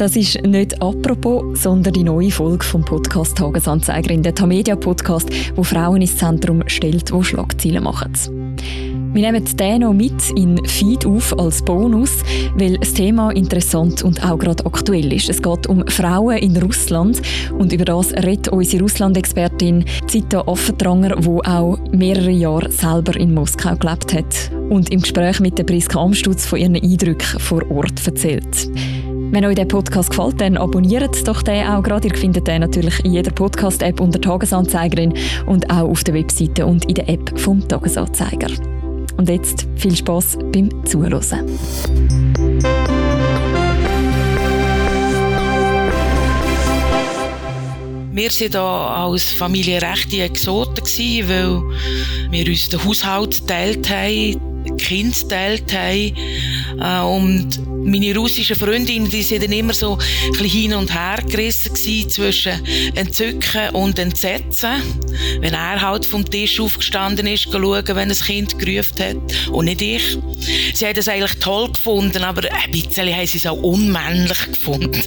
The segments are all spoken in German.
Das ist nicht apropos, sondern die neue Folge vom Podcast Tagesanzeigerin, der Tamedia Podcast, wo Frauen ins Zentrum stellt, wo Schlagzeilen machen. Wir nehmen den noch mit in Feed auf als Bonus, weil das Thema interessant und auch gerade aktuell ist. Es geht um Frauen in Russland und über das redet unsere Russland-Expertin Zita Affentranger, die auch mehrere Jahre selber in Moskau gelebt hat und im Gespräch mit der Priska Amstutz von ihren Eindrücken vor Ort erzählt. Wenn euch der Podcast gefällt, dann abonniert doch den auch gerade. Ihr findet den natürlich in jeder Podcast-App unter Tagesanzeigerin und auch auf der Webseite und in der App vom Tagesanzeiger. Und jetzt viel Spaß beim Zuhören. Wir waren da als Familie rechte Exoten, weil wir uns den Haushalt geteilt haben, Kinder geteilt haben. Äh, und meine russischen Freundinnen, die sind immer so ein hin und her gerissen zwischen Entzücken und Entsetzen. Wenn er halt vom Tisch aufgestanden ist, schauen, wenn ein Kind gerufen hat und nicht ich. Sie haben das eigentlich toll gefunden, aber ein bisschen haben sie es auch unmännlich gefunden.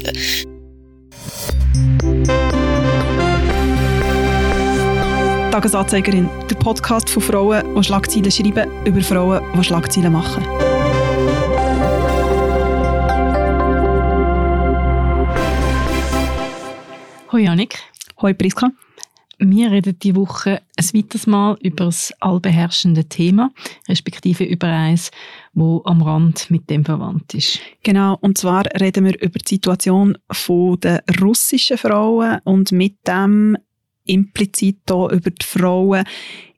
Tagesanzeigerin, der Podcast von Frauen, die Schlagzeilen schreiben, über Frauen, die Schlagzeilen machen. Janik. Hoi Priska. Wir reden diese Woche ein weiteres Mal über das allbeherrschende Thema, respektive über eins, wo am Rand mit dem verwandt ist. Genau, und zwar reden wir über die Situation der russischen Frauen und mit dem implizit hier über die Frauen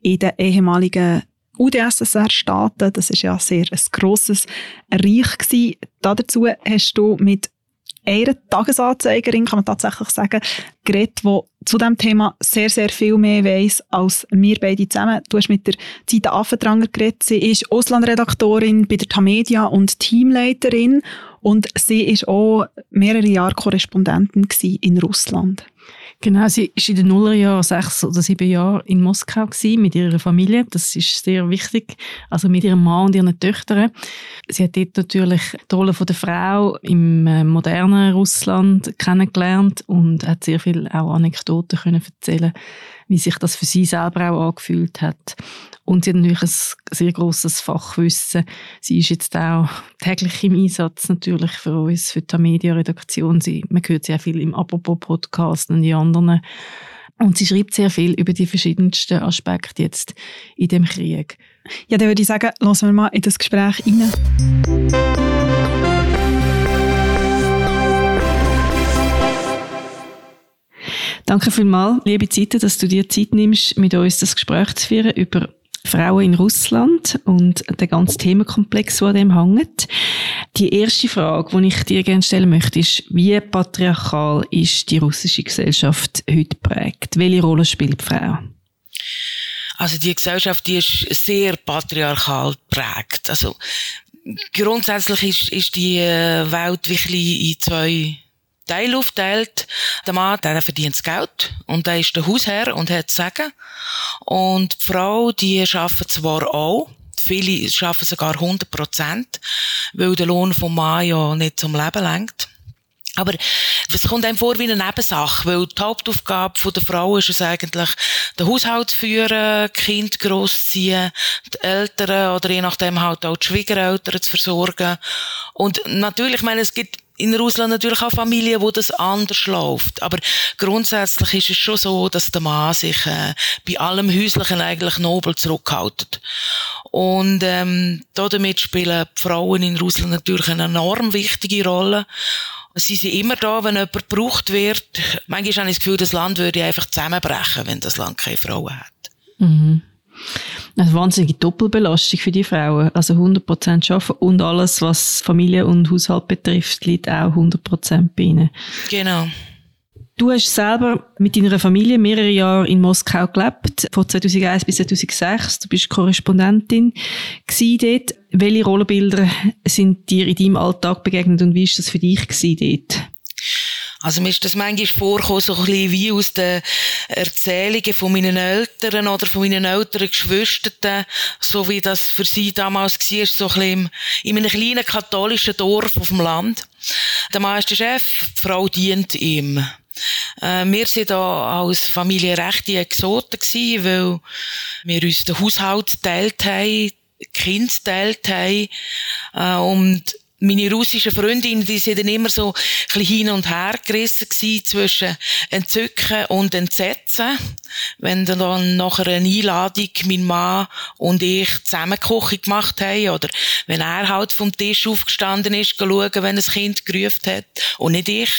in den ehemaligen UdSSR-Staaten. Das ist ja sehr ein grosses Reich gewesen. Dazu hast du mit einer Tagesanzeigerin, kann man tatsächlich sagen, geredet, die zu diesem Thema sehr, sehr viel mehr weiss als wir beide zusammen. Du hast mit der Zita Affentranger geredet. Sie ist Auslandredaktorin bei der Tamedia und Teamleiterin und sie ist auch mehrere Jahre Korrespondentin in Russland. Genau, sie war in den Nullerjahren sechs oder sieben Jahre in Moskau gewesen, mit ihrer Familie. Das ist sehr wichtig. Also mit ihrem Mann und ihren Töchtern. Sie hat dort natürlich die Rolle der Frau im äh, modernen Russland kennengelernt und hat sehr viel auch Anekdoten können erzählen wie sich das für sie selber auch angefühlt hat. Und sie hat natürlich ein sehr grosses Fachwissen. Sie ist jetzt auch täglich im Einsatz natürlich für uns, für die Media-Redaktion. Man hört auch viel im Apropos-Podcast und in anderen. Und sie schreibt sehr viel über die verschiedensten Aspekte jetzt in dem Krieg. Ja, dann würde ich sagen, lassen wir mal in das Gespräch rein. Danke vielmals, liebe Zeit, dass du dir Zeit nimmst, mit uns das Gespräch zu führen über Frauen in Russland und den ganzen Themenkomplex, der an dem hängt. Die erste Frage, die ich dir gerne stellen möchte, ist, wie patriarchal ist die russische Gesellschaft heute prägt? Welche Rolle spielt die Frau? Also die Gesellschaft, die ist sehr patriarchal prägt. Also grundsätzlich ist, ist die äh, Welt wirklich in zwei Teil aufteilt. Der Mann, der verdient das Geld und der ist der Hausherr und hat zu sagen. Und die Frau, die arbeitet zwar auch, viele arbeiten sogar 100 Prozent, weil der Lohn vom Mann ja nicht zum Leben lenkt. Aber es kommt einem vor wie eine Nebensache, weil die Hauptaufgabe der Frau ist es eigentlich, den Haushalt zu führen, Kind großziehen, die Eltern oder je nachdem halt auch die Schwiegereltern zu versorgen. Und natürlich, ich meine, es gibt in Russland natürlich auch Familien, wo das anders läuft. Aber grundsätzlich ist es schon so, dass der Mann sich äh, bei allem Häuslichen eigentlich nobel zurückhaltet. Und ähm, damit spielen die Frauen in Russland natürlich eine enorm wichtige Rolle. Sie sind immer da, wenn jemand gebraucht wird. Manchmal habe ich das Gefühl, das Land würde einfach zusammenbrechen, wenn das Land keine Frauen hat. Mhm. Eine wahnsinnige Doppelbelastung für die Frauen. Also 100% arbeiten und alles, was Familie und Haushalt betrifft, liegt auch 100% bei ihnen. Genau. Du hast selber mit deiner Familie mehrere Jahre in Moskau gelebt, von 2001 bis 2006. Du bist Korrespondentin dort. Welche Rollenbilder sind dir in deinem Alltag begegnet und wie ist das für dich dort? Also mir ist das manchmal vorgekommen, so ein bisschen wie aus den Erzählungen von meinen Eltern oder von meinen älteren Geschwistern, so wie das für sie damals war, so ein bisschen in einem kleinen katholischen Dorf auf dem Land. Der Mann ist der Chef, die Frau dient ihm. Äh, wir sind da als Familie rechte Exoten gewesen, weil wir uns den Haushalt teilt haben, Kind teilt haben, äh, und meine russischen Freundinnen, die sind dann immer so ein bisschen hin und her gerissen gewesen zwischen Entzücken und Entsetzen. Wenn dann nachher eine Einladung mein Mann und ich zusammen Küche gemacht haben oder wenn er halt vom Tisch aufgestanden ist, schauen, wenn ein Kind gerufen hat und nicht ich.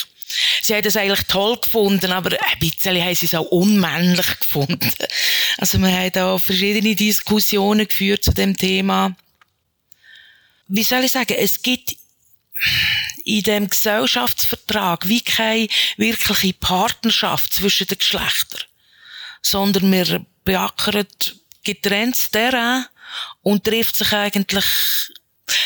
Sie haben das eigentlich toll gefunden, aber ein bisschen haben sie es auch unmännlich gefunden. Also wir haben da verschiedene Diskussionen geführt zu dem Thema. Wie soll ich sagen, es gibt in dem Gesellschaftsvertrag wie keine wirkliche Partnerschaft zwischen den Geschlechtern, sondern wir beackern getrennt Terrain und trifft sich eigentlich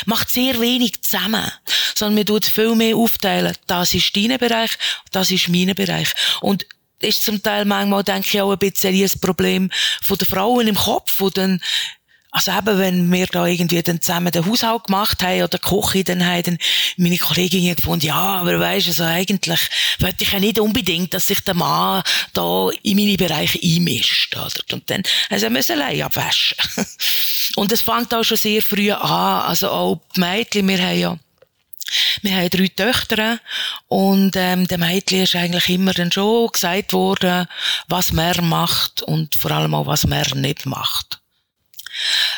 macht sehr wenig zusammen, sondern man tut viel mehr aufteilen. Das ist dein Bereich, das ist mein Bereich. Und ist zum Teil manchmal, denke ich, auch ein bisschen ein Problem von den Frauen im Kopf, wo dann also eben, wenn wir da irgendwie dann zusammen den Haushalt gemacht haben oder Küche, dann haben dann meine Kollegin gefunden, ja, aber weisst also eigentlich wollte ich ja nicht unbedingt, dass sich der Mann da in meine Bereiche einmischt, oder? Und dann also müssen allein abwaschen. Und es fängt auch schon sehr früh an, also auch die Mädchen, wir haben ja wir haben drei Töchter und ähm, der Mädchen ist eigentlich immer dann schon gesagt worden, was man macht und vor allem auch, was man nicht macht.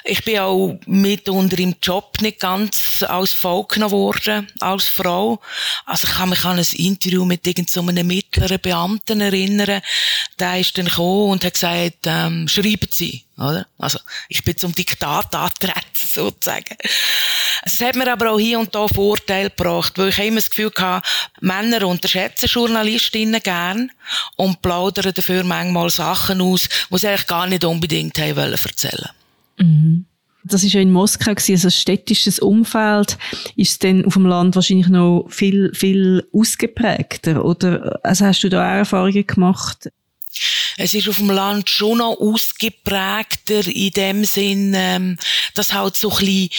Ich bin auch mitunter im Job nicht ganz als Volk genommen worden, als Frau. Also ich kann mich an ein Interview mit irgendeinem mittleren Beamten erinnern. Der ist dann gekommen und hat gesagt, ähm, schreiben Sie, oder? Also ich bin zum Diktat antreten, sozusagen. Es hat mir aber auch hier und da Vorteile gebracht, weil ich immer das Gefühl hatte, Männer unterschätzen Journalistinnen gern und plaudern dafür manchmal Sachen aus, die sie eigentlich gar nicht unbedingt haben wollen erzählen Mhm. Das ist ja in Moskau gewesen, also städtisches Umfeld ist dann auf dem Land wahrscheinlich noch viel, viel ausgeprägter, oder? Also hast du da auch Erfahrungen gemacht? Es ist auf dem Land schon noch ausgeprägter in dem Sinn, ähm, dass halt so ein bisschen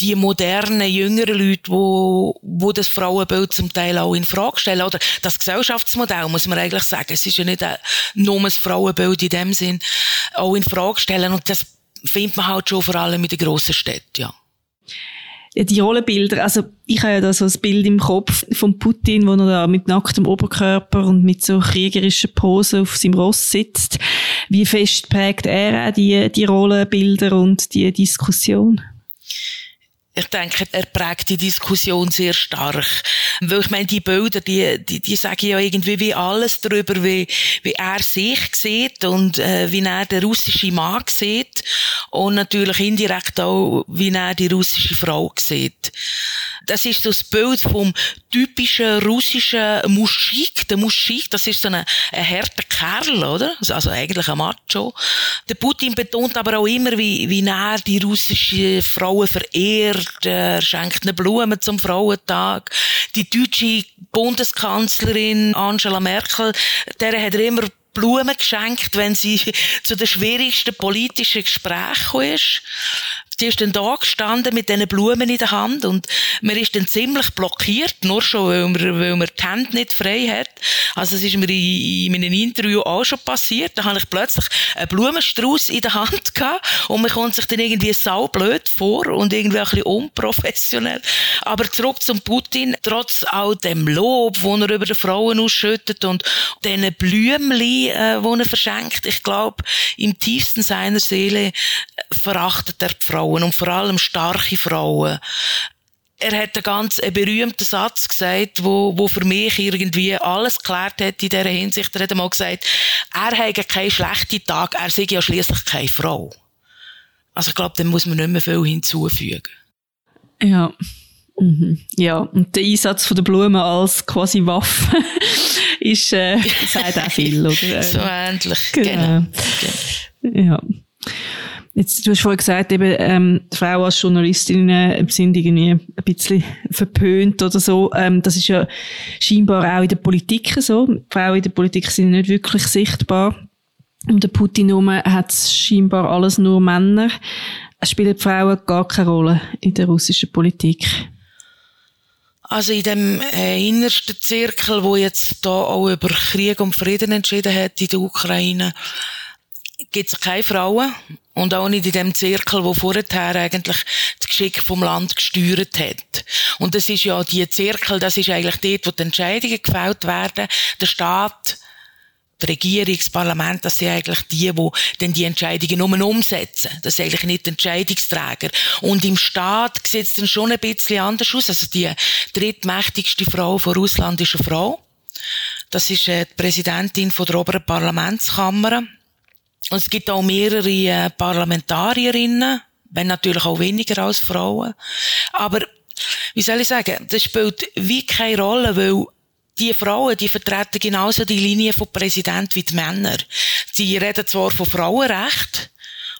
die modernen, jüngeren Leute, wo, wo das Frauenbild zum Teil auch in Frage stellen, oder das Gesellschaftsmodell, muss man eigentlich sagen. Es ist ja nicht nur ein Frauenbild in dem Sinn, auch in Frage stellen. Und das findet man halt schon vor allem in den grossen Städten, ja. Die Rollenbilder, also ich habe ja da so ein Bild im Kopf von Putin, wo er da mit nacktem Oberkörper und mit so kriegerischen Posen auf seinem Ross sitzt. Wie fest prägt er auch die, die Rollenbilder und die Diskussion? Ich denke, er prägt die Diskussion sehr stark. Weil ich meine, die Bilder, die, die, die sagen ja irgendwie wie alles darüber, wie, wie er sich sieht und äh, wie er den russischen Mann sieht und natürlich indirekt auch, wie er die russische Frau sieht. Das ist so das Bild vom typischen russischen Muschik. Der Muschik, das ist so ein, ein harter Kerl, oder? Also eigentlich ein Macho. Der Putin betont aber auch immer, wie, wie er die russische Frauen verehrt er schenkt eine Blumen zum Frauentag. Die deutsche Bundeskanzlerin Angela Merkel, der hat er immer Blumen geschenkt, wenn sie zu den schwierigsten politischen Gesprächen ist. Sie ist dann da gestanden mit diesen Blumen in der Hand und man ist dann ziemlich blockiert, nur schon, weil man, weil man die Hände nicht frei hat. Also es ist mir in, in meinem Interview auch schon passiert. Da habe ich plötzlich einen Blumenstrauß in der Hand gehabt und man kommt sich dann irgendwie saublöd vor und irgendwie ein bisschen unprofessionell. Aber zurück zum Putin, trotz all dem Lob, das er über die Frauen ausschüttet und diesen Blümchen, äh, die er verschenkt, ich glaube, im tiefsten seiner Seele verachtet er die Frau Frauen und vor allem starke Frauen. Er hat einen ganz einen berühmten Satz gesagt, wo, wo für mich irgendwie alles geklärt hat in dieser Hinsicht. Er hat einmal gesagt, er habe keinen schlechten Tag, er sei ja schließlich keine Frau. Also ich glaube, dem muss man nicht mehr viel hinzufügen. Ja. Mhm. Ja, und der Einsatz von der Blumen als quasi Waffe ist, äh, sagt auch viel, oder? so ähnlich, genau. genau. Ja. Jetzt, du hast vorhin gesagt, eben, ähm, Frauen als Journalistinnen sind irgendwie ein bisschen verpönt oder so. Ähm, das ist ja scheinbar auch in der Politik so. Frauen in der Politik sind nicht wirklich sichtbar. Um den Putin herum hat es scheinbar alles nur Männer. Spielen Frauen gar keine Rolle in der russischen Politik? Also in dem äh, innersten Zirkel, wo jetzt da auch über Krieg und Frieden entschieden hat in der Ukraine, gibt es keine Frauen und auch nicht in dem Zirkel, wo vorher eigentlich das Geschick vom Land gesteuert hat. Und das ist ja die Zirkel, das ist eigentlich dort, wo die Entscheidungen gefällt werden. Der Staat die Regierung, das Parlament, das sind eigentlich die, die dann die Entscheidungen nur umsetzen. Das sind eigentlich nicht die Entscheidungsträger. Und im Staat sieht es dann schon ein bisschen anders aus. Also die drittmächtigste Frau von Russland ist eine Frau. Das ist äh, die Präsidentin von der oberen Parlamentskammer. Und es gibt auch mehrere äh, Parlamentarierinnen, wenn natürlich auch weniger als Frauen. Aber wie soll ich sagen, das spielt wie keine Rolle, weil die Frauen, die vertreten genauso die Linie vom Präsident wie die Männer. Sie reden zwar von Frauenrecht,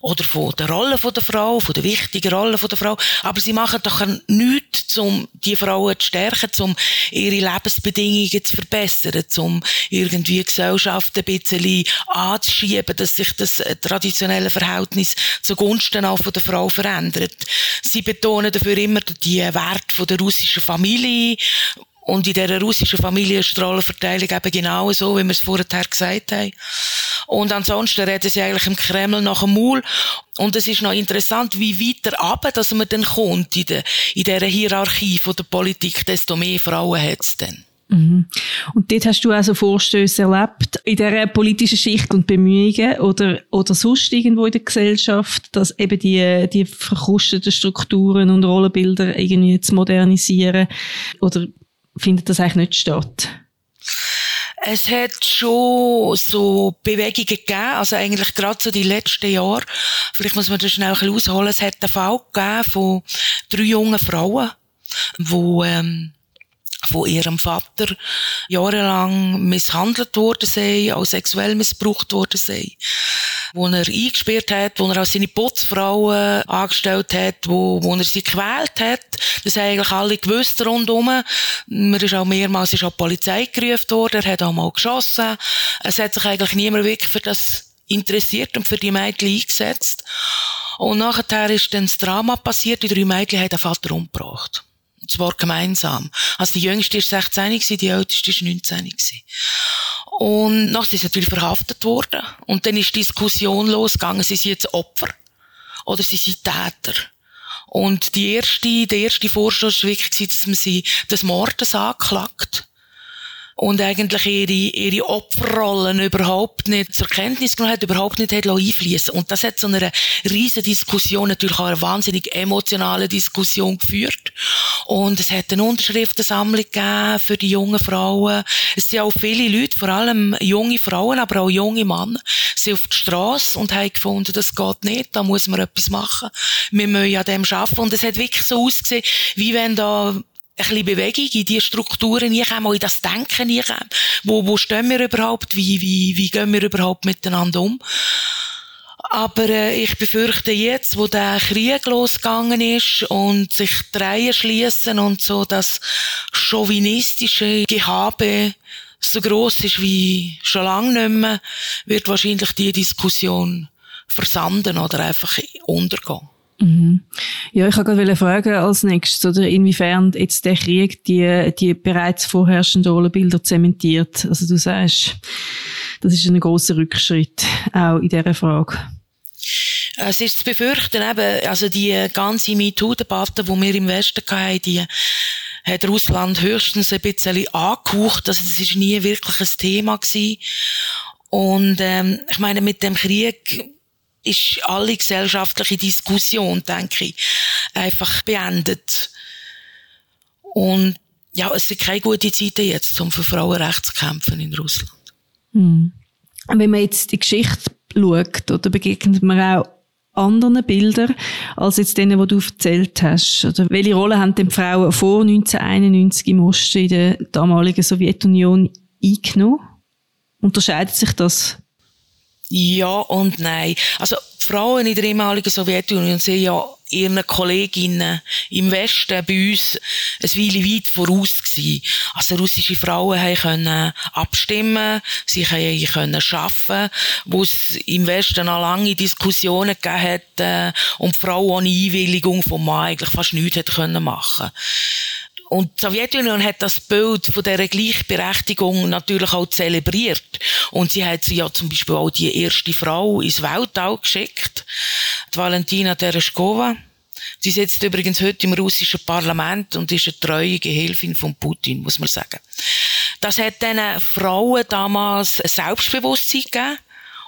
oder von der Rolle der Frau, von der wichtigen Rolle der Frau. Aber sie machen doch nichts, um die Frauen zu stärken, um ihre Lebensbedingungen zu verbessern, um irgendwie Gesellschaft ein bisschen anzuschieben, dass sich das äh, traditionelle Verhältnis zugunsten auch von der Frau verändert. Sie betonen dafür immer die Werte der russischen Familie, und in dieser russischen Familie ist die Rollenverteilung eben genau so, wie wir es vorher gesagt haben. Und ansonsten reden sie eigentlich im Kreml nach dem Maul. Und es ist noch interessant, wie weiter ab, dass man dann kommt in, der, in dieser Hierarchie von der Politik, desto mehr Frauen hat es dann. Mhm. Und dort hast du also Vorstöße erlebt in dieser politischen Schicht und Bemühungen oder, oder sonst irgendwo in der Gesellschaft, dass eben die, die verkrusteten Strukturen und Rollenbilder irgendwie zu modernisieren oder findet das eigentlich nicht statt? Es hat schon so Bewegungen gegeben, also eigentlich gerade so die letzten Jahre. Vielleicht muss man das schnell ein ausholen. Es hat einen Fall gegeben von drei jungen Frauen, die ähm, von ihrem Vater jahrelang misshandelt worden sind, auch sexuell missbraucht worden sind wo er eingesperrt hat, wo er auch seine Putzfrauen angestellt hat, wo, wo er sie gequält hat. Das haben eigentlich alle gewusst rundherum. Man ist auch mehrmals ist auch die Polizei gerufen worden, er hat auch mal geschossen. Es hat sich eigentlich niemand wirklich für das interessiert und für die Mädchen eingesetzt. Und nachher ist dann das Drama passiert, die drei Mädchen haben den Vater umgebracht. Und zwar gemeinsam. Also die jüngste ist 16 die älteste ist 19 Und nachher sind sie natürlich verhaftet worden. Und dann ist die Diskussion losgegangen, sind sie jetzt Opfer? Oder sind sie Täter? Und die erste, der erste Vorstoß war wirklich, dass man sie des Mordes anklagt und eigentlich ihre, ihre Opferrollen überhaupt nicht zur Kenntnis genommen hat, überhaupt nicht hat einfließen Und das hat zu einer riesen Diskussion, natürlich auch eine wahnsinnig emotionale Diskussion geführt. Und es hat eine Unterschriftensammlung gegeben für die jungen Frauen. Es sind auch viele Leute, vor allem junge Frauen, aber auch junge Männer, sind auf die Straße und haben gefunden, das geht nicht, da muss man etwas machen. Wir müssen an dem arbeiten. Und es hat wirklich so ausgesehen, wie wenn da ein bisschen Bewegung in die Strukturen reinkommen, in das Denken reinkommen. Wo, wo stehen wir überhaupt? Wie, wie, wie gehen wir überhaupt miteinander um? Aber äh, ich befürchte jetzt, wo der Krieg losgegangen ist und sich die Reihen schließen und so das chauvinistische Gehabe so groß ist wie schon lange nicht mehr, wird wahrscheinlich die Diskussion versanden oder einfach untergehen. Mhm. Ja, ich wollte gerade fragen als nächstes, oder inwiefern jetzt der Krieg die, die bereits vorherrschenden Rollenbilder zementiert. Also du sagst, das ist ein großer Rückschritt auch in dieser Frage. Es ist zu befürchten, eben, also die ganze MeToo-Debatte, die wir im Westen hatten, die hat Russland höchstens ein bisschen angehaucht. Also das ist nie wirklich ein Thema gewesen. Und ähm, ich meine, mit dem Krieg ist alle gesellschaftliche Diskussion, denke ich, einfach beendet. Und ja, es sind keine guten Zeiten jetzt, um für Frauenrechte zu kämpfen in Russland. Hm. Wenn man jetzt die Geschichte schaut, oder begegnet man auch anderen Bildern als jetzt denen, die du erzählt hast? Oder welche Rolle haben denn Frauen vor 1991 im Osten in der damaligen Sowjetunion eingenommen? Unterscheidet sich das ja und nein. Also Frauen in der ehemaligen Sowjetunion sind ja ihren Kolleginnen im Westen bei uns ein Weile weit voraus gewesen. Also russische Frauen können abstimmen, sie können arbeiten, wo es im Westen noch lange Diskussionen gegeben hat, äh, und die Frau ohne Einwilligung vom Mann eigentlich fast nichts können machen Und die Sowjetunion hat das Bild von dieser Gleichberechtigung natürlich auch zelebriert. Und sie hat ja zum Beispiel auch die erste Frau ins Weltall geschickt, die Valentina Tereshkova. Sie sitzt übrigens heute im russischen Parlament und ist eine treue Gehilfin von Putin, muss man sagen. Das hat diesen Frauen damals ein Selbstbewusstsein gegeben.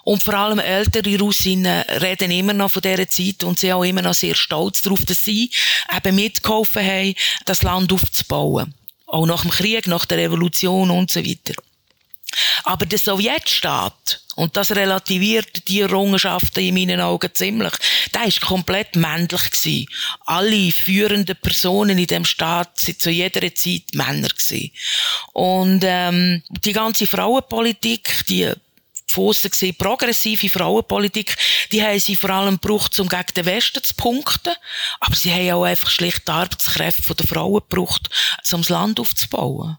Und vor allem ältere Russinnen reden immer noch von dieser Zeit und sind auch immer noch sehr stolz darauf, dass sie eben mitgeholfen haben, das Land aufzubauen. Auch nach dem Krieg, nach der Revolution und so weiter. Aber der Sowjetstaat, und das relativiert die Errungenschaften in meinen Augen ziemlich, der ist komplett männlich gewesen. Alle führenden Personen in dem Staat sind zu jeder Zeit Männer gewesen. Und ähm, die ganze Frauenpolitik, die von gesehen progressive Frauenpolitik, die haben sie vor allem gebraucht, um gegen den Westen zu punkten. Aber sie haben auch einfach schlicht die Arbeitskräfte der Frauen gebraucht, um das Land aufzubauen.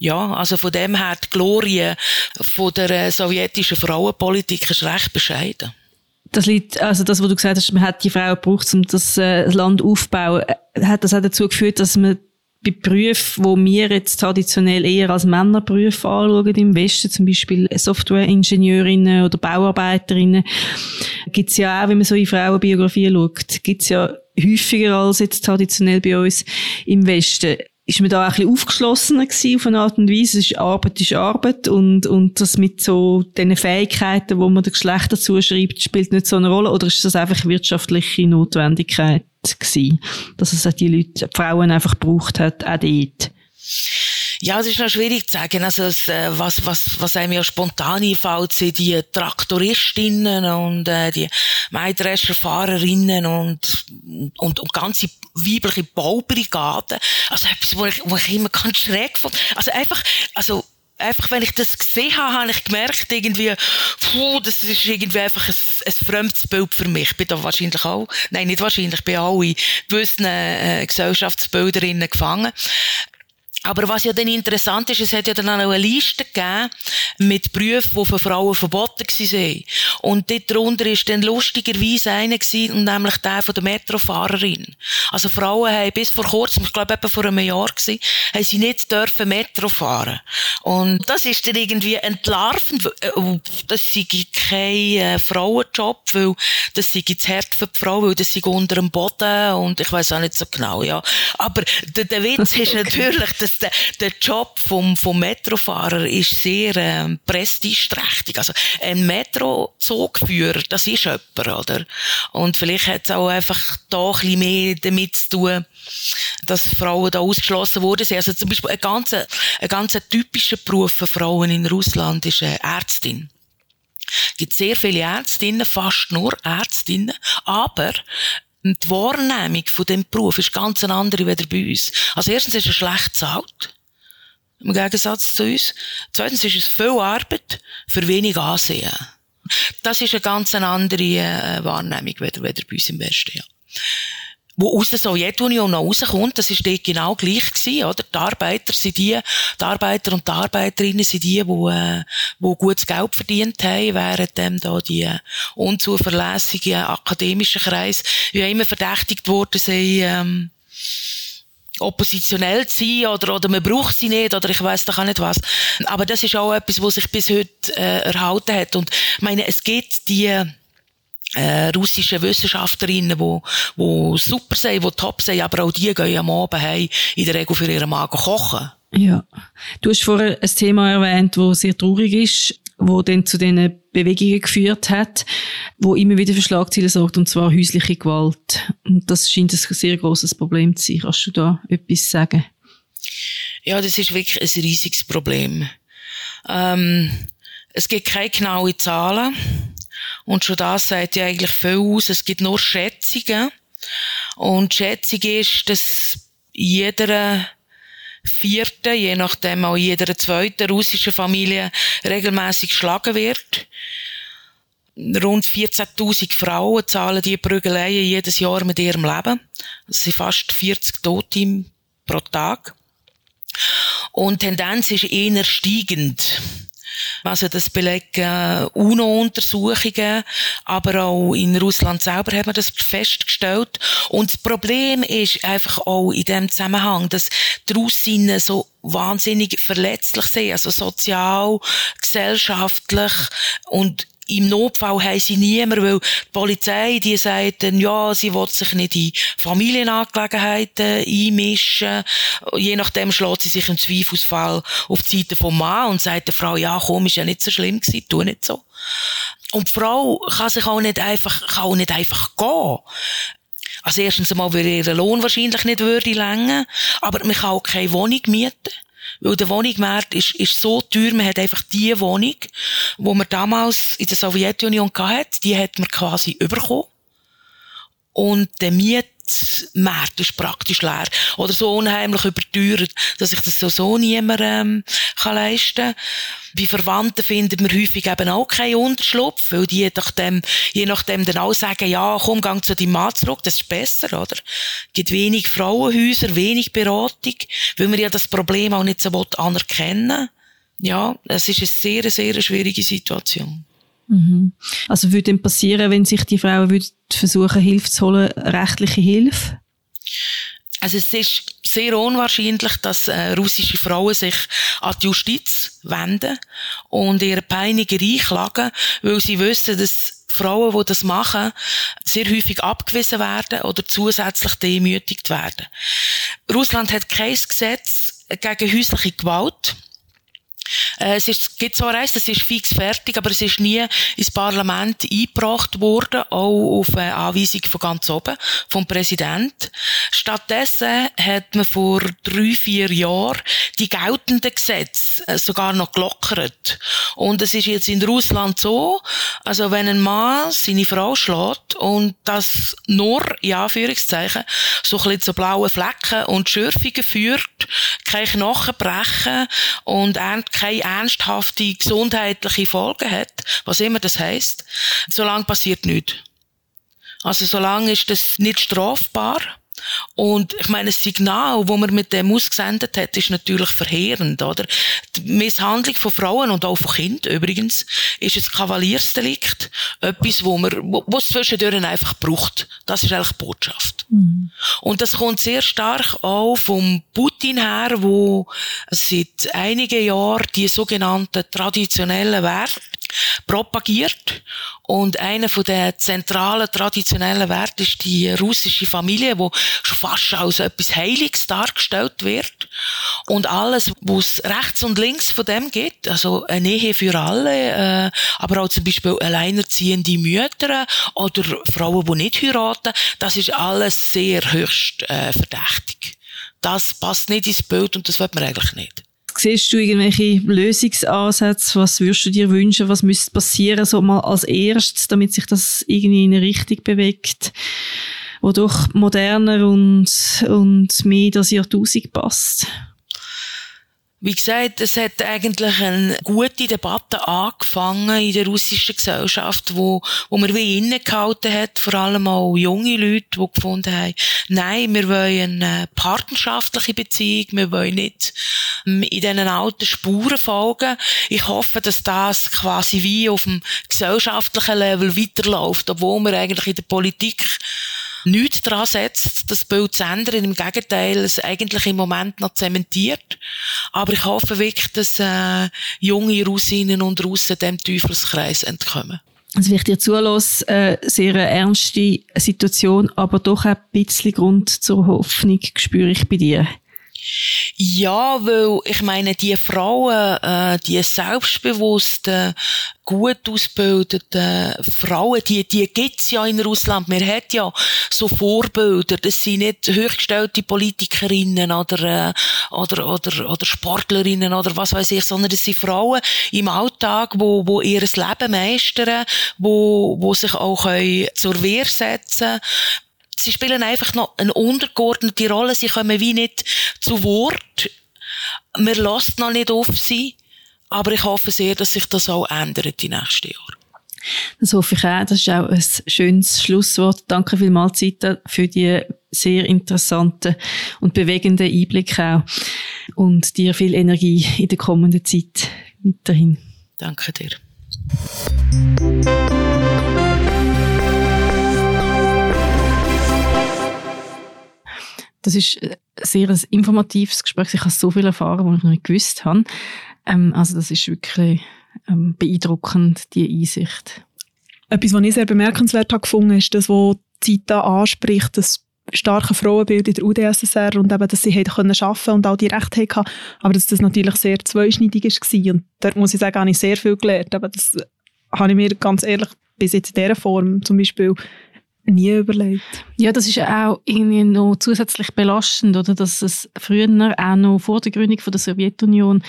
Ja, also von dem her die Glorie von der äh, sowjetischen Frauenpolitik ist recht bescheiden. Das liegt, also das, was du gesagt hast, man hat die Frauen gebraucht, um das äh, Land aufzubauen, äh, hat das auch dazu geführt, dass man bei Berufen, wo wir jetzt traditionell eher als Männerberufe anschauen im Westen, zum Beispiel Softwareingenieurinnen oder Bauarbeiterinnen, gibt's ja auch, wenn man so in Frauenbiografien schaut, gibt's ja häufiger als jetzt traditionell bei uns im Westen ist man da ein bisschen aufgeschlossener gewesen auf eine Art und Weise. Ist Arbeit ist Arbeit und, und das mit so diesen Fähigkeiten, wo man den Geschlechter zuschreibt, spielt nicht so eine Rolle oder ist das einfach wirtschaftliche Notwendigkeit gewesen, dass es auch die Leute, die Frauen einfach gebraucht hat, auch dort? Ja, es ist noch schwierig zu sagen. Also, es, äh, was, was, was einem ja spontan einfällt, sind die Traktoristinnen und äh, die Mähdrescherfahrerinnen und, und, und ganze weibliche Baubrigaden. Also etwas, wo ich, wo ich immer ganz schräg fand. Also einfach, also einfach, wenn ich das gesehen habe, habe ich gemerkt, irgendwie, puh, das ist irgendwie einfach ein, ein fremdes Bild für mich. Ich bin da wahrscheinlich auch, nein, nicht wahrscheinlich, ich bin auch gewissen äh, Gesellschaftsbilderinnen gefangen. Aber was ja dann interessant ist, es hat ja dann auch eine Liste gegeben mit Berufen, die für Frauen verboten waren. Und dort drunter ist dann lustigerweise einer gewesen, nämlich der von der Metrofahrerin. Also Frauen haben bis vor kurzem, ich glaube etwa vor einem Jahr gewesen, haben sie nicht dürfen Metro fahren. Und das ist dann irgendwie entlarvend, äh, das sei kein äh, Frauenjob, weil das sei zu hart für die Frau, weil das sei unter dem Boden und ich weiß auch nicht so genau, ja. Aber der, der Witz ist natürlich, dass der, der Job vom, vom Metrofahrer ist sehr ähm, prestigeträchtig. Also ein Metrozugführer, das ist jemand, oder? Und vielleicht hat es auch einfach da ein bisschen mehr damit zu tun, dass Frauen da ausgeschlossen wurden. Also zum Beispiel ein ganz, ein ganz typischer Beruf für Frauen in Russland ist eine Ärztin. Gibt sehr viele Ärztinnen, fast nur Ärztinnen, aber die Wahrnehmung von dem Beruf ist ganz eine andere wie bei uns. Also erstens ist er schlecht zahlt. Im Gegensatz zu uns. Zweitens ist es viel Arbeit für wenig Ansehen. Das ist eine ganz andere äh, Wahrnehmung wie bei uns im Westen, ja wo aus der Sowjetunion noch rauskommt, das ist dort genau gleich gewesen, oder? Die Arbeiter sind die, die Arbeiter und die Arbeiterinnen sind die, die, äh, wo gutes Geld verdient haben, während dem da die unzuverlässigen akademischen Kreis, wie immer verdächtigt worden sind, ähm, oppositionell zu sein oder, oder man braucht sie nicht oder ich weiß doch auch nicht was. Aber das ist auch etwas, was sich bis heute äh, erhalten hat. Und ich meine, es gibt die äh, russische Wissenschaftlerinnen, wo, wo super sind, wo top sind, aber auch die gehen am Abend heim, in der Regel für ihren Magen kochen. Ja. Du hast vorher ein Thema erwähnt, wo sehr traurig ist, wo dann zu diesen Bewegungen geführt hat, wo immer wieder für Schlagzeilen sorgt, und zwar häusliche Gewalt. Und das scheint ein sehr großes Problem zu sein. Kannst du da etwas sagen? Ja, das ist wirklich ein riesiges Problem. Ähm, es gibt keine genauen Zahlen. Und schon das sagt ja eigentlich viel aus. Es gibt nur Schätzungen. Und Schätzung ist, dass jeder vierte, je nachdem auch jeder zweite russische Familie regelmäßig geschlagen wird. Rund 14.000 Frauen zahlen die Prügeleien jedes Jahr mit ihrem Leben. Das sind fast 40 Tote pro Tag. Und Tendenz ist eher steigend. Also das belegen UNO-Untersuchungen, aber auch in Russland selber hat man das festgestellt. Und das Problem ist einfach auch in dem Zusammenhang, dass die Russinnen so wahnsinnig verletzlich sind, also sozial, gesellschaftlich und im Notfall haben sie niemand, weil die Polizei, die sagt dann, ja, sie will sich nicht in Familienangelegenheiten einmischen. Je nachdem schlägt sie sich im Zweifelsfall auf die Seite vom Mann und sagt der Frau, ja, komm, ist ja nicht so schlimm gewesen, tu nicht so. Und die Frau kann sich auch nicht einfach, kann auch nicht einfach gehen. Also erstens einmal würde ihr Lohn wahrscheinlich nicht würde länger, aber man kann auch keine Wohnung mieten. Weil der Wohnungsmarkt ist, ist so teuer, man hat einfach die Wohnung, wo man damals in der Sowjetunion hatte, die hat man quasi überkommen. Und der Miet Markt ist praktisch leer. Oder so unheimlich überteuert, dass ich das so, so niemand, ähm, kann leisten Bei Verwandten findet man häufig eben auch keinen Unterschlupf, weil die je nachdem, je nachdem dann auch sagen, ja, komm, gang zu deinem Mann zurück, das ist besser, oder? Es gibt wenig Frauenhäuser, wenig Beratung, weil man ja das Problem auch nicht so anerkennen Ja, es ist eine sehr, sehr schwierige Situation. Mhm. Also würde denn passieren, wenn sich die Frauen würden versuchen, Hilfe zu holen, rechtliche Hilfe? Also es ist sehr unwahrscheinlich, dass äh, russische Frauen sich an die Justiz wenden und ihre Peiniger einklagen, weil sie wissen, dass Frauen, die das machen, sehr häufig abgewiesen werden oder zusätzlich demütigt werden. Russland hat kein Gesetz gegen häusliche Gewalt. Äh, es ist, gibt zwar eins, das ist fix fertig, aber es ist nie ins Parlament eingebracht worden, auch auf eine Anweisung von ganz oben, vom Präsident. Stattdessen hat man vor drei, vier Jahren die geltenden Gesetze äh, sogar noch gelockert. Und es ist jetzt in Russland so, also wenn ein Mann seine Frau schlägt und das nur, in Anführungszeichen, so ein bisschen zu blauen Flecken und Schürfungen führt, keine Knochen brechen und erntet keine ernsthafte gesundheitliche Folgen hat, was immer das heißt, solange passiert nichts. Also solange ist das nicht strafbar. Und ich meine, das Signal, das man mit dem ausgesendet hat, ist natürlich verheerend, oder? Die Misshandlung von Frauen und auch von Kindern übrigens ist ein Kavaliersdelikt. Etwas, wo man, wo es zwischendurch einfach braucht. Das ist eigentlich die Botschaft. Mhm. Und das kommt sehr stark auch vom Putin her, wo seit einigen Jahren die sogenannten traditionellen Werte propagiert. Und einer von den zentralen traditionellen Werten ist die russische Familie, wo schon fast als etwas Heiliges dargestellt wird. Und alles, was rechts und links von dem gibt, also eine Ehe für alle, äh, aber auch zum Beispiel alleinerziehende Mütter oder Frauen, die nicht heiraten, das ist alles sehr höchst äh, verdächtig. Das passt nicht ins Bild und das wird man eigentlich nicht. Siehst du irgendwelche Lösungsansätze? Was würdest du dir wünschen? Was müsste passieren, so mal als erstes, damit sich das irgendwie in eine Richtung bewegt, wo doch moderner und, und mehr das Jahrtausend passt? Wie gesagt, es hat eigentlich eine gute Debatte angefangen in der russischen Gesellschaft, wo, wo man wie innegehalten hat, vor allem auch junge Leute, die gefunden haben, nein, wir wollen eine partnerschaftliche Beziehung, wir wollen nicht ähm, in diesen alten Spuren folgen. Ich hoffe, dass das quasi wie auf dem gesellschaftlichen Level weiterläuft, obwohl wir eigentlich in der Politik nichts daran setzt, das Bild zu ändern. Im Gegenteil, es eigentlich im Moment noch zementiert. Aber ich hoffe wirklich, dass äh, junge Russinnen und Russen dem Teufelskreis entkommen. Also, wenn ich dir zulasse, äh, sehr eine ernste Situation, aber doch ein bisschen Grund zur Hoffnung spüre ich bei dir. Ja, weil ich meine, die Frauen, äh, die selbstbewussten, gut ausgebildeten Frauen, die, die gibt's ja in Russland. Man hat ja so Vorbilder. Das sind nicht hochgestellte Politikerinnen oder, äh, oder, oder, oder Sportlerinnen oder was weiß ich, sondern das sind Frauen im Alltag, wo, wo ihr Leben meistern, wo, wo sich auch zur Wehr setzen sie spielen einfach noch eine untergeordnete Rolle. Sie kommen wie nicht zu Wort. Man lässt noch nicht auf sie. Aber ich hoffe sehr, dass sich das auch ändert die nächsten Jahre. Das hoffe ich auch. Das ist auch ein schönes Schlusswort. Danke vielmals, Zita, für die sehr interessanten und bewegenden Einblicke auch. Und dir viel Energie in der kommenden Zeit weiterhin. Danke dir. Das ist ein sehr ein informatives Gespräch. Ich habe so viel erfahren, was ich noch nicht gewusst habe. Ähm, also das ist wirklich ähm, beeindruckend, die Einsicht. Etwas, was ich sehr bemerkenswert habe gefunden, ist das, was Zita anspricht, das starke Frauenbild in der UdSSR und eben, dass sie hätten können arbeiten und auch die Rechte hatten, aber dass das natürlich sehr zweischneidig war. Und dort muss ich sagen, habe ich sehr viel gelernt. Aber das habe ich mir ganz ehrlich bis jetzt in dieser Form zum Beispiel nie überlegt. Ja, das ist auch irgendwie noch zusätzlich belastend, oder? Dass es früher auch noch vor der Gründung von der Sowjetunion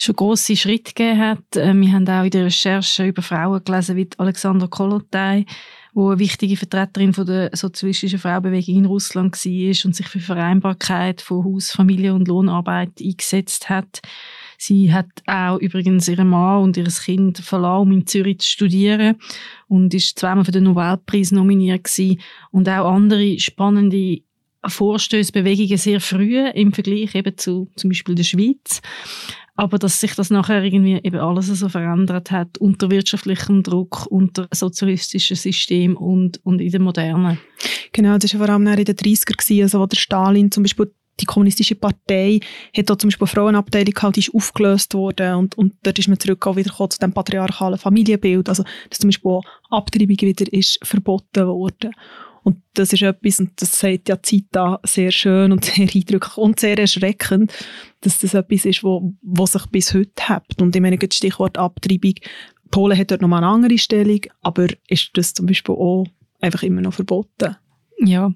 schon große Schritte gegeben hat. Äh, wir haben auch in der Recherche über Frauen gelesen, wie Alexander Kolotay, wo eine wichtige Vertreterin von der sozialistischen Frauenbewegung in Russland war und sich für Vereinbarkeit von Haus, Familie und Lohnarbeit eingesetzt hat. Sie hat auch übrigens ihren Mann und ihr Kind verlassen, um in Zürich zu studieren und ist zweimal für den Nobelpreis nominiert gewesen. und auch andere spannende Vorstöße, Bewegungen sehr früh im Vergleich eben zu zum Beispiel der Schweiz. Aber dass sich das nachher irgendwie eben alles so verändert hat, unter wirtschaftlichem Druck, unter sozialistischem System und, und in der Moderne. Genau, das war vor allem in den 30er, gewesen, also wo der Stalin zum Beispiel die kommunistische Partei hat da zum Beispiel eine Frauenabteilung gehabt, die ist aufgelöst worden und, und dort ist man zurück auch wieder zu dem patriarchalen Familienbild, also dass zum Beispiel auch Abtreibung wieder ist verboten worden. Und das ist etwas, und das sagt ja Zita sehr schön und sehr eindrücklich und sehr erschreckend, dass das etwas ist, wo, wo sich bis heute hat. Und ich meine, das Stichwort Abtreibung, Polen hat dort nochmal eine andere Stellung, aber ist das zum Beispiel auch einfach immer noch verboten? Ja.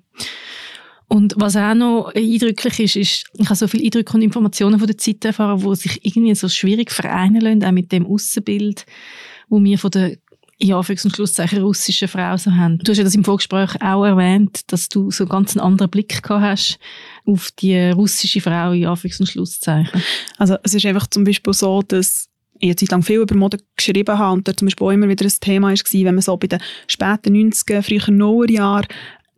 Und was auch noch eindrücklich ist, ist, ich habe so viele Eindrücke und Informationen von der Zeit erfahren, die sich irgendwie so schwierig vereinen lassen, auch mit dem Außenbild, wo wir von der in Anführungs- und Schlusszeichen russischen Frau so haben. Du hast ja das im Vorgespräch auch erwähnt, dass du so ganz einen anderen Blick gehabt hast auf die russische Frau in Anführungs- und Schlusszeichen. Also es ist einfach zum Beispiel so, dass ich eine Zeit lang viel über Mode geschrieben habe und da zum Beispiel auch immer wieder ein Thema war, wenn man so bei den späten 90er, frühen Nullerjahren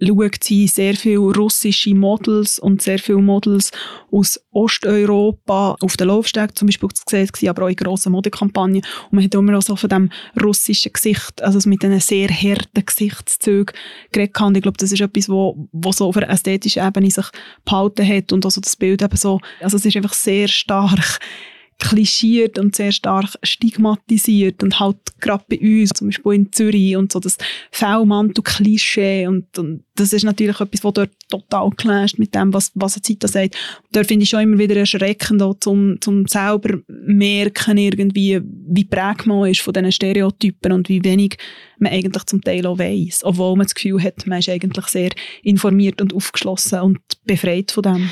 schaut sie sehr viele russische Models und sehr viele Models aus Osteuropa auf den Laufsteg zum Beispiel gesehen, aber auch in grossen Modekampagnen. Und man hat immer auch so von dem russischen Gesicht, also mit diesen sehr harten Gesichtszügen geredet. Und ich glaube, das ist etwas, wo, wo so auf einer ästhetischen Ebene sich behalten hat und also das Bild eben so, also es ist einfach sehr stark klischiert und sehr stark stigmatisiert und halt gerade bei uns, zum Beispiel in Zürich und so das V-Mantel-Klischee und, und, das ist natürlich etwas, was dort total clasht mit dem, was, was eine Zeit da sagt. Dort finde ich schon immer wieder erschreckend, auch zum, zum selber merken irgendwie, wie prägt man ist von diesen Stereotypen und wie wenig man eigentlich zum Teil auch weiss, obwohl man das Gefühl hat, man ist eigentlich sehr informiert und aufgeschlossen und befreit von dem.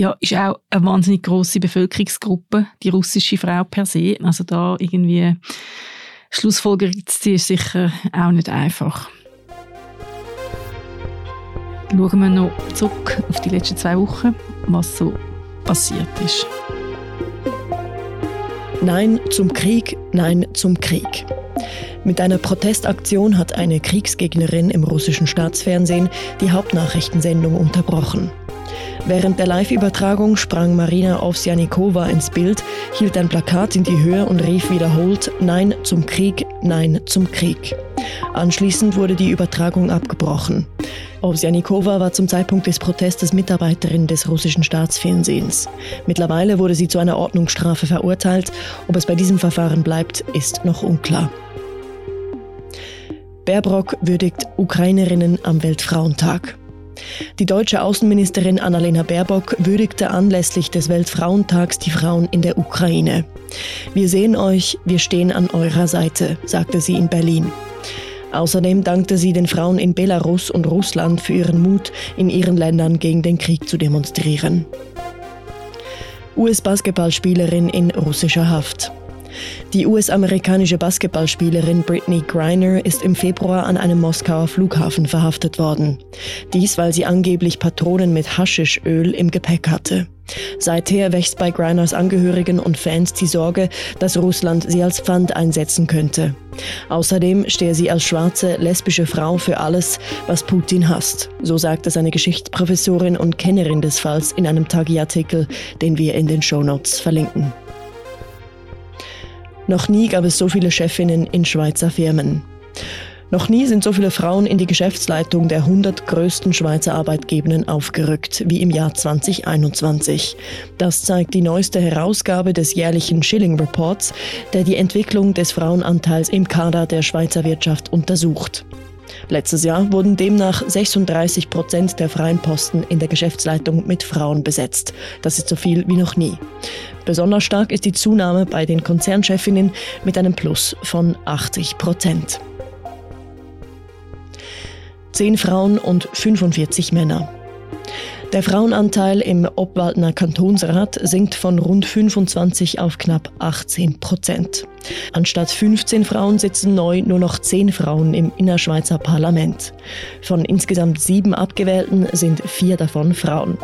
Ja, ist auch eine wahnsinnig große Bevölkerungsgruppe, die russische Frau per se. Also da irgendwie Schlussfolgerung zu ziehen, ist sicher auch nicht einfach. Schauen wir noch zurück auf die letzten zwei Wochen, was so passiert ist. Nein zum Krieg, nein zum Krieg. Mit einer Protestaktion hat eine Kriegsgegnerin im russischen Staatsfernsehen die Hauptnachrichtensendung unterbrochen. Während der Live-Übertragung sprang Marina Ovsjanikova ins Bild, hielt ein Plakat in die Höhe und rief wiederholt Nein zum Krieg, Nein zum Krieg. Anschließend wurde die Übertragung abgebrochen. Ovsjanikova war zum Zeitpunkt des Protestes Mitarbeiterin des russischen Staatsfernsehens. Mittlerweile wurde sie zu einer Ordnungsstrafe verurteilt. Ob es bei diesem Verfahren bleibt, ist noch unklar. Baerbrock würdigt Ukrainerinnen am Weltfrauentag. Die deutsche Außenministerin Annalena Baerbock würdigte anlässlich des Weltfrauentags die Frauen in der Ukraine. Wir sehen euch, wir stehen an eurer Seite, sagte sie in Berlin. Außerdem dankte sie den Frauen in Belarus und Russland für ihren Mut, in ihren Ländern gegen den Krieg zu demonstrieren. US-Basketballspielerin in russischer Haft. Die US-amerikanische Basketballspielerin Brittany Griner ist im Februar an einem Moskauer Flughafen verhaftet worden. Dies, weil sie angeblich Patronen mit Haschischöl im Gepäck hatte. Seither wächst bei Griners Angehörigen und Fans die Sorge, dass Russland sie als Pfand einsetzen könnte. Außerdem stehe sie als schwarze, lesbische Frau für alles, was Putin hasst. So sagte seine Geschichtsprofessorin und Kennerin des Falls in einem Tagi-Artikel, den wir in den Shownotes verlinken. Noch nie gab es so viele Chefinnen in Schweizer Firmen. Noch nie sind so viele Frauen in die Geschäftsleitung der 100 größten Schweizer Arbeitgebenden aufgerückt wie im Jahr 2021. Das zeigt die neueste Herausgabe des jährlichen Schilling Reports, der die Entwicklung des Frauenanteils im Kader der Schweizer Wirtschaft untersucht. Letztes Jahr wurden demnach 36 Prozent der freien Posten in der Geschäftsleitung mit Frauen besetzt. Das ist so viel wie noch nie. Besonders stark ist die Zunahme bei den Konzernchefinnen mit einem Plus von 80 Prozent. Zehn Frauen und 45 Männer. Der Frauenanteil im Obwaldner Kantonsrat sinkt von rund 25 auf knapp 18 Prozent. Anstatt 15 Frauen sitzen neu nur noch 10 Frauen im Innerschweizer Parlament. Von insgesamt sieben Abgewählten sind vier davon Frauen.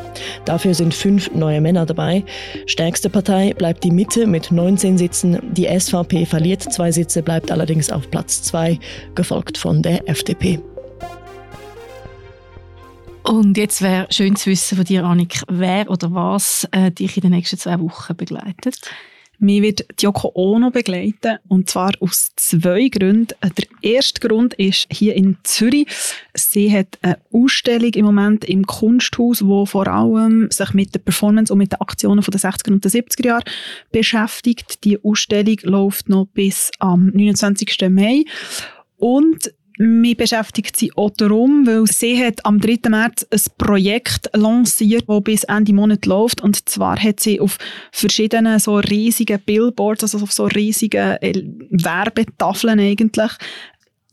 Dafür sind fünf neue Männer dabei. Stärkste Partei bleibt die Mitte mit 19 Sitzen. Die SVP verliert zwei Sitze, bleibt allerdings auf Platz 2, gefolgt von der FDP. Und jetzt wäre schön zu wissen von dir, Annik, wer oder was äh, dich in den nächsten zwei Wochen begleitet. Mir wird Yoko Ono begleiten und zwar aus zwei Gründen. Der erste Grund ist hier in Zürich. Sie hat eine Ausstellung im Moment im Kunsthaus, wo vor allem sich mit der Performance und mit den Aktionen von den 60er und den 70er Jahren beschäftigt. Die Ausstellung läuft noch bis am 29. Mai. Und mich beschäftigt sie auch darum, weil sie hat am 3. März ein Projekt lanciert, das bis Ende Monat läuft. Und zwar hat sie auf verschiedenen so riesigen Billboards, also auf so riesigen äh, Werbetafeln eigentlich,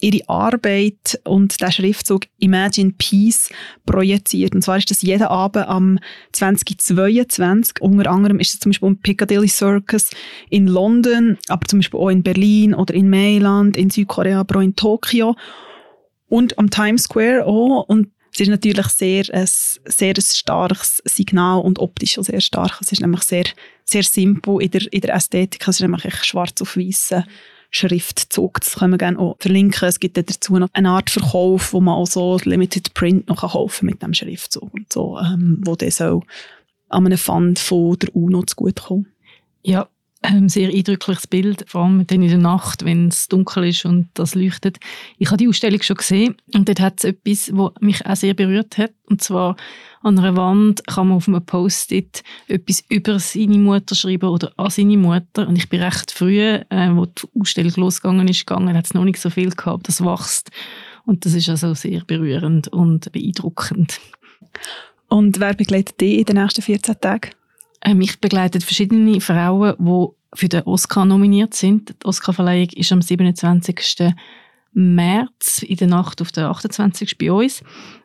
ihre Arbeit und der Schriftzug Imagine Peace projiziert. Und zwar ist das jeden Abend am 2022. Unter anderem ist es zum Beispiel im Piccadilly Circus in London, aber zum Beispiel auch in Berlin oder in Mailand, in Südkorea, aber auch in Tokio und am Times Square auch. Und es ist natürlich sehr, ein sehr ein starkes Signal und optisch auch sehr stark. Es ist nämlich sehr, sehr simpel in der, in der Ästhetik. Es ist nämlich schwarz auf weiß Schriftzug. Das können wir gerne auch verlinken. Es gibt dazu noch eine Art Verkauf, wo man auch so Limited Print noch kaufen mit dem Schriftzug und so, ähm, wo der soll an einem Fund von der UNO zugutekommen. Ja, ähm, sehr eindrückliches Bild, vor allem dann in der Nacht, wenn es dunkel ist und das leuchtet. Ich habe die Ausstellung schon gesehen und dort hat es etwas, was mich auch sehr berührt hat. Und zwar an einer Wand kann man auf einem Post-it etwas über seine Mutter schreiben oder an seine Mutter. Und ich bin recht früh, äh, wo die Ausstellung losgegangen ist, gegangen, hat es noch nicht so viel gehabt. Das wächst. Und das ist also sehr berührend und beeindruckend. Und wer begleitet dich in den nächsten 14 Tagen? Ähm, mich begleiten verschiedene Frauen, die für den Oscar nominiert sind. Die Oscarverleihung ist am 27. März in der Nacht auf den 28. bei uns.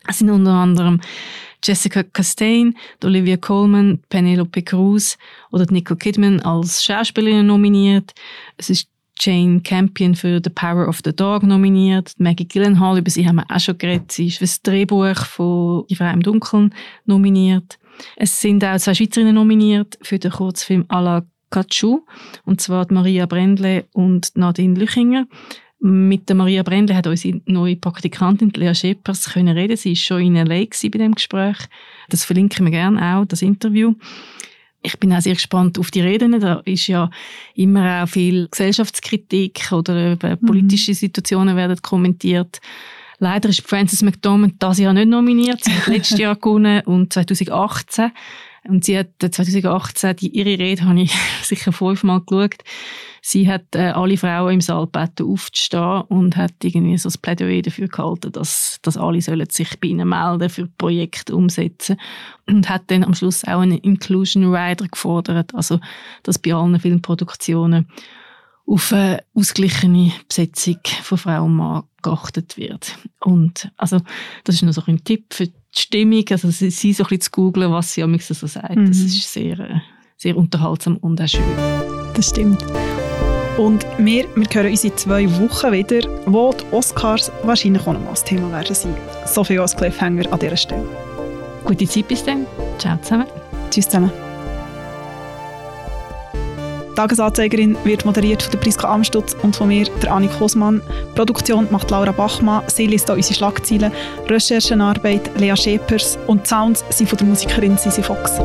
Es sind unter anderem Jessica Chastain, Olivia Colman, Penelope Cruz oder Nicole Kidman als Schauspielerin nominiert. Es ist Jane Campion für The Power of the Dog nominiert. Maggie Gyllenhaal, über sie haben wir auch schon geredet. Sie ist für das Drehbuch von Die Frau im Dunkeln nominiert. Es sind auch zwei Schweizerinnen nominiert für den Kurzfilm «A la Katschu», und zwar Maria Brendle und Nadine Lüchinger. Mit der Maria Brendle hat unsere neue Praktikantin Lea Schepers können reden. Sie ist schon in L.A. bei dem Gespräch. Das verlinken wir gerne auch, das Interview. Ich bin auch sehr gespannt auf die Reden. Da ist ja immer auch viel Gesellschaftskritik oder mhm. politische Situationen werden kommentiert. Leider ist Frances McDormand das Jahr nicht nominiert. Sie hat letztes Jahr gewonnen und 2018. Und sie hat 2018, die, ihre Rede habe ich sicher fünfmal geschaut. Sie hat äh, alle Frauen im Saal gebeten, aufzustehen und hat irgendwie so das Plädoyer dafür gehalten, dass, dass alle sollen sich bei ihnen melden für Projekte umsetzen und hat dann am Schluss auch einen Inclusion Rider gefordert, also dass bei allen Filmproduktionen auf eine ausgeglichene Besetzung von Frau und Mann geachtet wird. Und also das ist noch so ein Tipp für die Stimmung, also sie, sie so ein bisschen zu googeln, was sie am so sagt. Mhm. Das ist sehr, äh, sehr unterhaltsam und auch schön. Das stimmt. Und wir, wir hören uns in zwei Wochen wieder, wo die Oscars wahrscheinlich auch noch mal das Thema werden sein. So viel als Cliffhanger an dieser Stelle. Gute Zeit bis dann. Ciao zusammen. Tschüss zusammen. Tagesanzeigerin wird moderiert von der Priska Amstutz und von mir, der Annik Hosmann. Produktion macht Laura Bachmann, sie liest unsere Schlagzeilen, Recherchenarbeit Lea Schepers und Sounds sind von der Musikerin Sisi Fox.